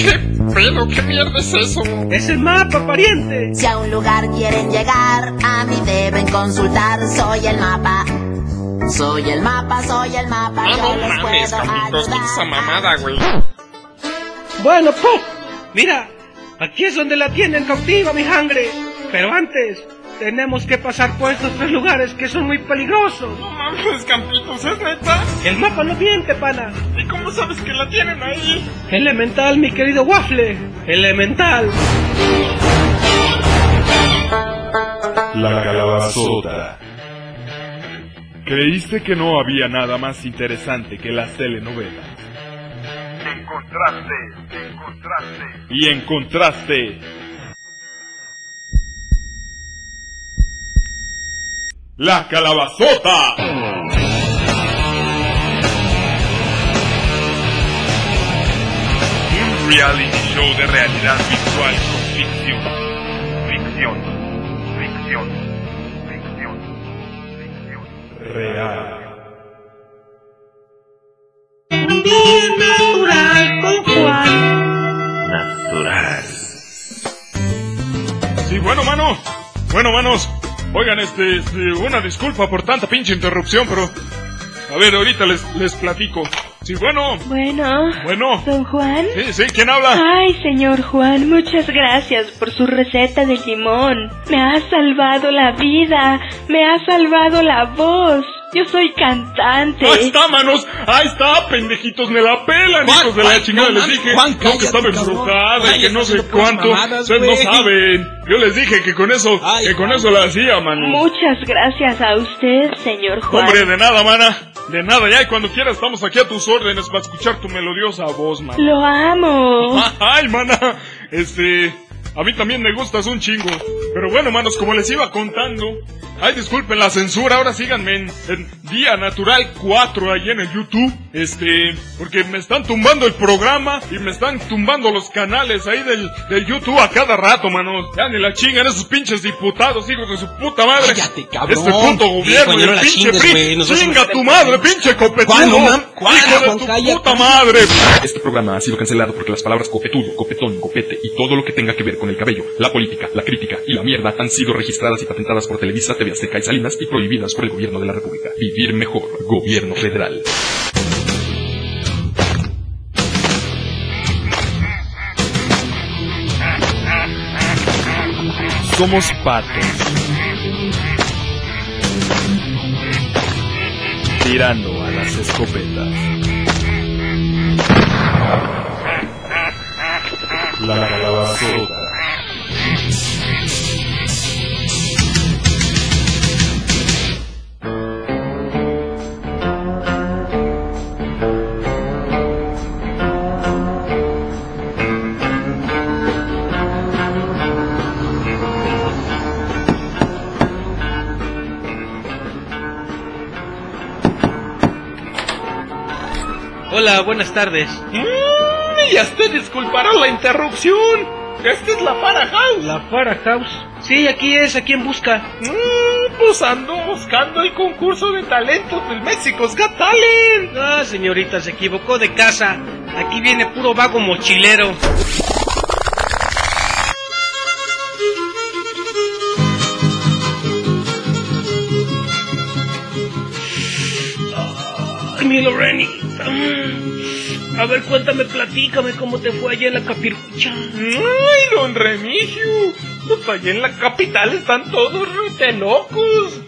¿Qué pedo? ¿Qué mierda es eso? Es el mapa, pariente. Si a un lugar quieren llegar, a mí deben consultar. Soy el mapa. Soy el mapa, soy el mapa. Ah, no les mames, quita esa mamada, güey. Bueno, pues, mira, aquí es donde la tienen cautiva, mi sangre. Pero antes, tenemos que pasar por estos tres lugares que son muy peligrosos. No mames, Campitos, ¿es neta? El mapa no miente, pana. ¿Y cómo sabes que la tienen ahí? Elemental, mi querido Waffle. Elemental. La calabazota. Creíste que no había nada más interesante que las telenovelas. Encontraste, encontraste. Y encontraste. La calabazota. Un reality show de realidad virtual con ficción. Ficción, ficción, ficción, ficción. Real. Día natural con Juan. Natural. Sí, bueno, mano. Bueno, manos. Oigan, este, este, una disculpa por tanta pinche interrupción, pero... A ver, ahorita les, les platico. Sí, bueno. Bueno. Bueno. ¿Don Juan? Sí, sí, ¿quién habla? Ay, señor Juan, muchas gracias por su receta de limón. Me ha salvado la vida. Me ha salvado la voz. Yo soy cantante. Ahí está, manos. Ahí está, pendejitos, me la pelan, Juan, hijos de la chingada. no Les dije Juan, no, que estaba embrujada y que no sé cuánto. Ustedes no saben. Yo les dije que con eso, Ay, que con Juan. eso la hacía, mano. Muchas gracias a usted, señor Juan. Hombre, de nada, mana. De nada, ya y cuando quieras estamos aquí a tus órdenes para escuchar tu melodiosa voz, man. Lo amo. Ay, mana. Este. A mí también me gustas un chingo. Pero bueno, manos, como les iba contando. Ay, disculpen la censura, ahora síganme en, en Día Natural 4 ahí en el YouTube. Este, porque me están tumbando el programa y me están tumbando los canales ahí del, del YouTube a cada rato, manos. Ya ni la chingan esos pinches diputados, hijos de su puta madre. Cállate, cabrón. Este puto gobierno Hijo, y no el pinche chingues, PRI. a Chinga tu madre, pinche copetudo. Hijo de tu cállate. puta madre. Este programa ha sido cancelado porque las palabras copetudo, copetón, copete y todo lo que tenga que ver con el cabello, la política, la crítica y la mierda han sido registradas y patentadas por Televisa, TV Azteca y Salinas y prohibidas por el gobierno de la República. Vivir mejor, gobierno federal. Somos patos. Tirando a las escopetas. La calabazota. Hola, buenas tardes. Mm, y hasta disculparán la interrupción. Esta es la Para House. La Fara House. Sí, aquí es, aquí en busca. Mm, pues ando buscando el concurso de talentos del México's Got Talent. Ah, señorita, se equivocó de casa. Aquí viene puro vago mochilero. Mi Lorenita. A ver, cuéntame, platícame cómo te fue allá en la capirucha. Ay, don Remigio. Pues allá en la capital están todos de locos.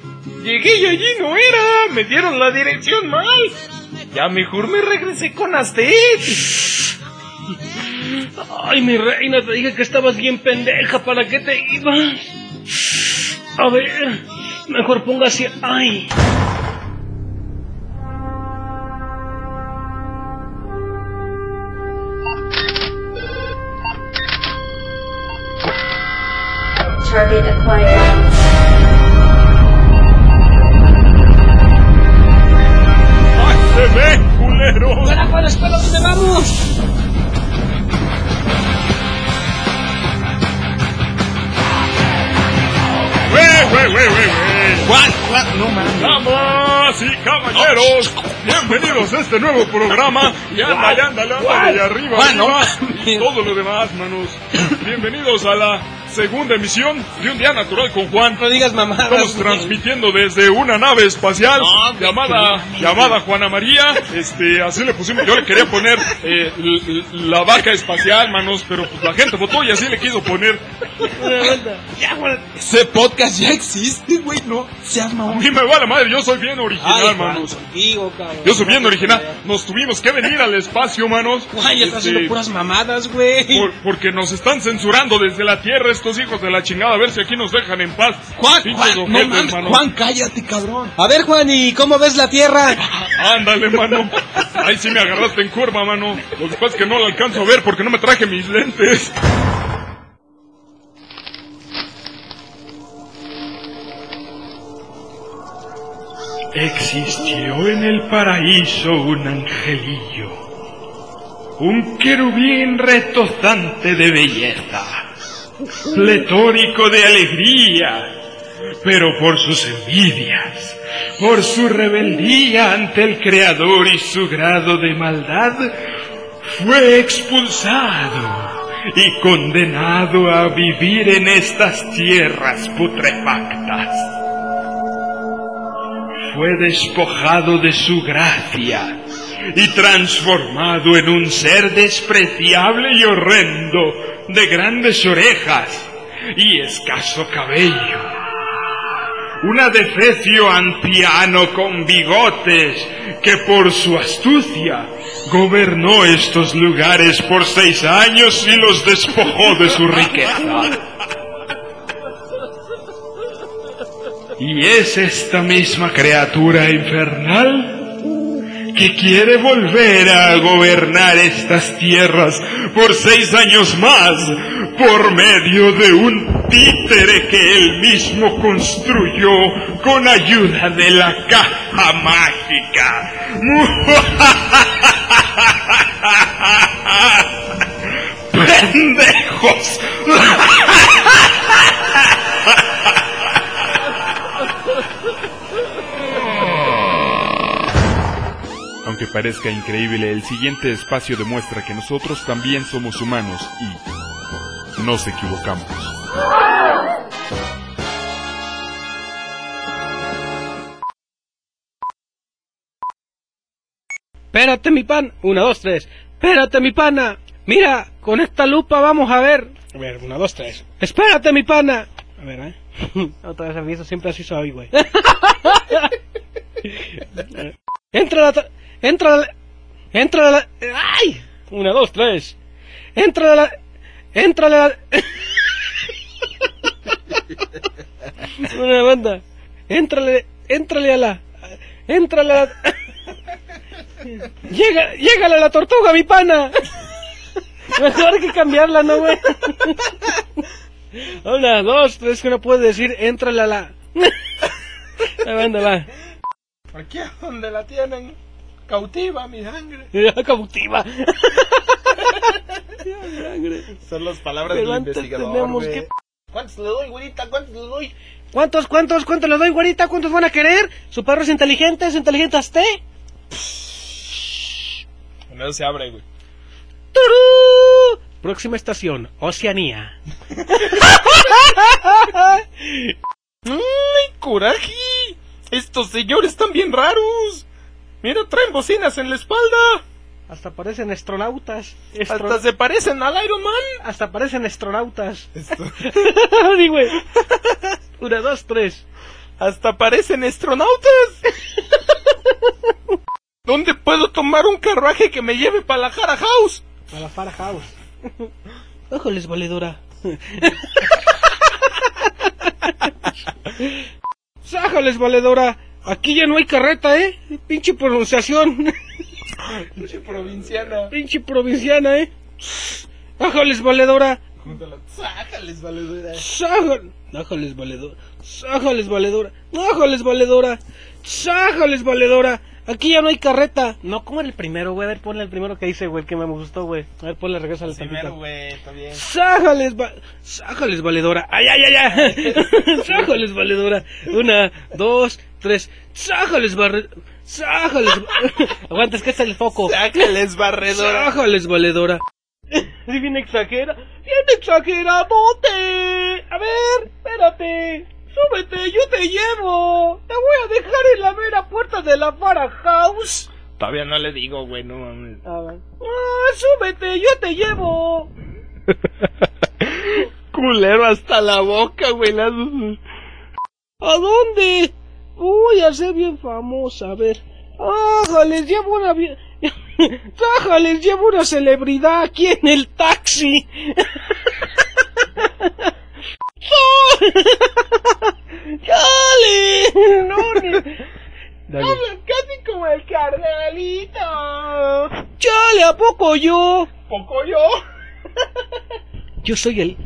Llegué y allí no era. Me dieron la dirección mal. Ya mejor me regresé con Aztec. Ay, mi reina, te dije que estabas bien pendeja. ¿Para qué te ibas? A ver, mejor póngase. Ay. Target acquired. ¡Ay, se ve, culero! ¡Espera, espera, espera! ¿Dónde vamos? ¡Wey, wey, wey, wey, wey! ¿Cuál? ¿Cuál? No mames. Damas y caballeros, bienvenidos a este nuevo programa. Y ándale, ándale, ándale, y arriba, arriba. Todo lo demás, manos. Bienvenidos a la segunda emisión de Un Día Natural con Juan. No digas mamadas. Estamos transmitiendo desde una nave espacial No, llamada llamada Juana María. Este, así le pusimos. Yo le quería poner eh, la vaca espacial, manos, pero pues la gente votó y así le quiso poner. Ya, güey. Ese podcast ya existe, güey. No seas A mamón. mí me vale madre, yo soy bien original, Ay, Juan, manos. contigo. Yo soy bien original. Nos tuvimos que venir al espacio, manos. Juan, ya estás Este, haciendo puras mamadas, güey. por- porque nos están censurando desde la tierra estos hijos de la chingada. A ver si aquí nos dejan en paz. Juan, Juan, no mames. Juan, cállate, cabrón. A ver, Juan, ¿y cómo ves la Tierra? Ándale, mano. Ahí sí me agarraste en curva, mano. Lo que pasa es que no lo alcanzo a ver porque no me traje mis lentes. Existió en el paraíso un angelillo, un querubín retozante de belleza, pletórico de alegría, pero por sus envidias, por su rebeldía ante el Creador y su grado de maldad, fue expulsado y condenado a vivir en estas tierras putrefactas. Fue despojado de su gracia y transformado en un ser despreciable y horrendo, de grandes orejas y escaso cabello. Un adefesio anciano con bigotes que por su astucia gobernó estos lugares por seis años y los despojó de su riqueza. Y es esta misma criatura infernal que quiere volver a gobernar estas tierras por seis años más por medio de un títere que él mismo construyó con ayuda de la caja mágica. ¡Pendejos! Parezca increíble, el siguiente espacio demuestra que nosotros también somos humanos y nos equivocamos. Espérate, mi pan. Una, dos, tres. Espérate, mi pana. Mira, con esta lupa vamos a ver. A ver, una, dos, tres. Espérate, mi pana. A ver, ¿eh? Otra vez aviso, siempre así soy, güey. entra la... tra- Entra la... Entra la... ¡Ay! Una, dos, tres. Entra la... Entra la... Una banda. Éntrale, éntrale a la... Éntrale a la... Llega, llégale a la tortuga, mi pana. Mejor que cambiarla, ¿no, güey? Una, dos, tres, que no puede decir, éntrale a la... Ahí va, anda, va. Aquí es donde la tienen cautiva mi sangre. Cautiva. Son las palabras del Pero investigador. tenemos que- ¿Cuántos le doy, güerita? ¿Cuántos le doy? ¿Cuántos, cuántos, cuántos le doy, güerita? ¿Cuántos van a querer? ¿Su perro es inteligente? ¿Es inteligente hasta? No se abre, güey. ¡Turú! Próxima estación, Oceanía. ¡Ay, coraje! Estos señores están bien raros. Mira, traen bocinas en la espalda. Hasta parecen astronautas. Estro- Hasta se parecen al Iron Man. Hasta parecen astronautas. Sí, güey. Una, dos, tres. Hasta parecen astronautas. ¿Dónde puedo tomar un carruaje que me lleve para la Jara House? A la Fara House. Ójoles, valedora. Sájales, valedora. Aquí ya no hay carreta, ¿eh? Pinche pronunciación. Pinche provinciana. Pinche provinciana, ¿eh? Ájales, valedora. Sájales, valedora. Sájales. Ájales, valedora. Sájales, valedora. Ájales, valedora. Sájales, valedora. Aquí ya no hay carreta. No, ¿cómo era el primero, güey? A ver, ponle el primero que hice, güey, que me gustó, güey. A ver, ponle, regresa al Primero, güey, está bien. Sájales, va... Sájales, valedora. Ay, ay, ay, ay. Sájales, valedora. Una, dos, tres. Sájales, barre... Sájales. Aguanta, es que está el foco. Sájales, barredora. Sájales, valedora. Sí, bien exagera. Bien exageradote. A ver, espérate. Súbete, yo te llevo. Te voy a dejar en la mera puerta de la Fara House. Todavía no le digo, güey, no mames. A ver. Ah, súbete, yo te llevo. Culero hasta la boca, güey. las- ¿A dónde? Voy a ser bien famosa, a ver. ¡Ajá, les llevo una bien... ¡Ajá, les llevo una celebridad aquí en el taxi! ¡Chale! ¡No. Hablan casi como el carnalito. ¡Chale, a poco yo! ¿Poco yo? Yo soy el...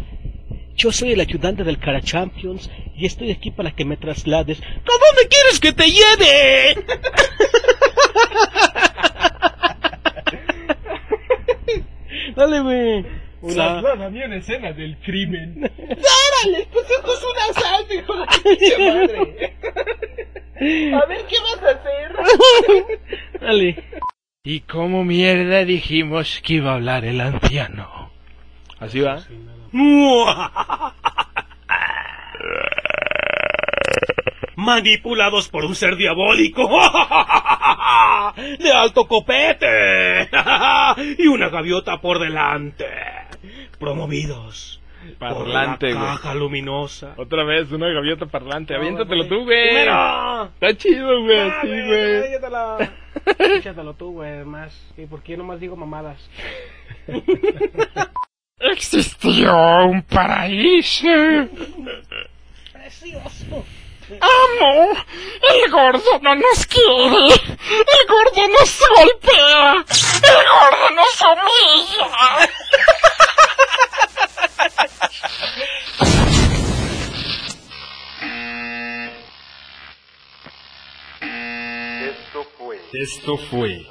Yo soy el ayudante del Cara Champions y estoy aquí para que me traslades. ¿A dónde quieres que te lleve? Dale, güey. Trasládame a una escena del crimen. ¡Dárale! Pues esto es un asalto, hijo de madre. A ver, ¿qué vas a hacer? Dale. ¿Y cómo mierda dijimos que iba a hablar el anciano? ¿Así va? Manipulados por un ser diabólico. De alto copete. Y una gaviota por delante. Promovidos. Parlante, por la güey. caja luminosa. Otra vez, una gaviota parlante. No, Aviéntatelo tú, güey. Está chido, güey, Ah, sí, güey. Échatelo. Échatelo tú, güey, más. ¿Y por qué nomás digo mamadas? Existió un paraíso. Precioso. ¡Amo! El gordo no nos quiere. El gordo nos golpea. El gordo nos humilla. Esto fue Esto fue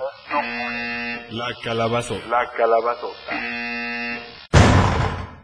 La Calabazota. La Calabazota.